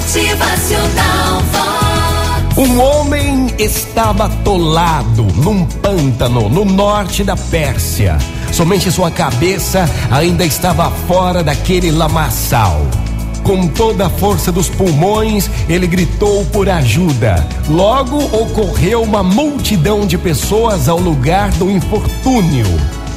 Motivacional Vox. Um homem estava atolado num pântano no norte da Pérsia. Somente sua cabeça ainda estava fora daquele lamaçal. Com toda a força dos pulmões, ele gritou por ajuda. Logo ocorreu uma multidão de pessoas ao lugar do infortúnio.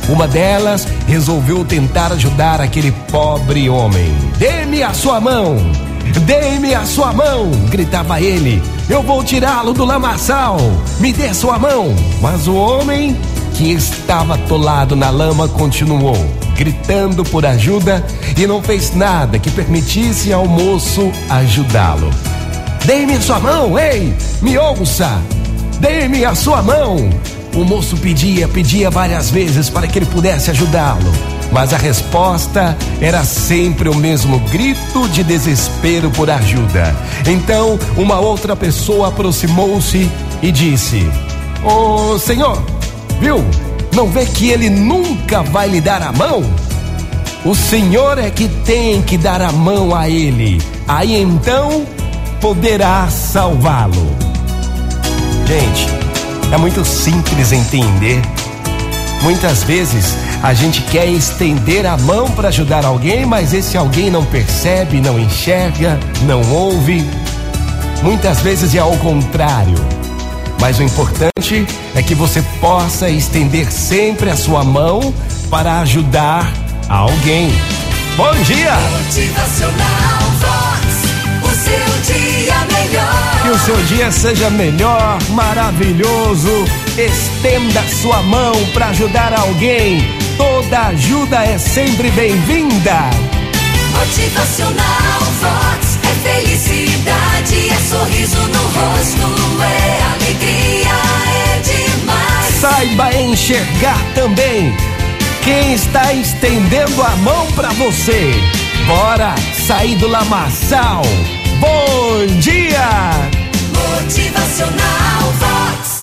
Uma delas resolveu tentar ajudar aquele pobre homem. Dê-me a sua mão! Dê-me a sua mão! gritava ele. Eu vou tirá-lo do lamaçal! Me dê sua mão! Mas o homem, que estava atolado na lama, continuou, gritando por ajuda e não fez nada que permitisse ao moço ajudá-lo. Dê-me a sua mão, ei! Me ouça! Dê-me a sua mão! O moço pedia, pedia várias vezes para que ele pudesse ajudá-lo, mas a resposta era sempre o mesmo grito de desespero por ajuda. Então, uma outra pessoa aproximou-se e disse: Ô oh, senhor, viu? Não vê que ele nunca vai lhe dar a mão? O senhor é que tem que dar a mão a ele, aí então poderá salvá-lo. Gente, é muito simples entender. Muitas vezes a gente quer estender a mão para ajudar alguém, mas esse alguém não percebe, não enxerga, não ouve. Muitas vezes é ao contrário. Mas o importante é que você possa estender sempre a sua mão para ajudar alguém. Bom dia! Motivacional seu dia seja melhor, maravilhoso. Estenda sua mão para ajudar alguém. Toda ajuda é sempre bem-vinda. Motivacional Vox é felicidade, é sorriso no rosto, é alegria, é demais. Saiba enxergar também quem está estendendo a mão para você. Bora sair do lamaçal. Bom dia!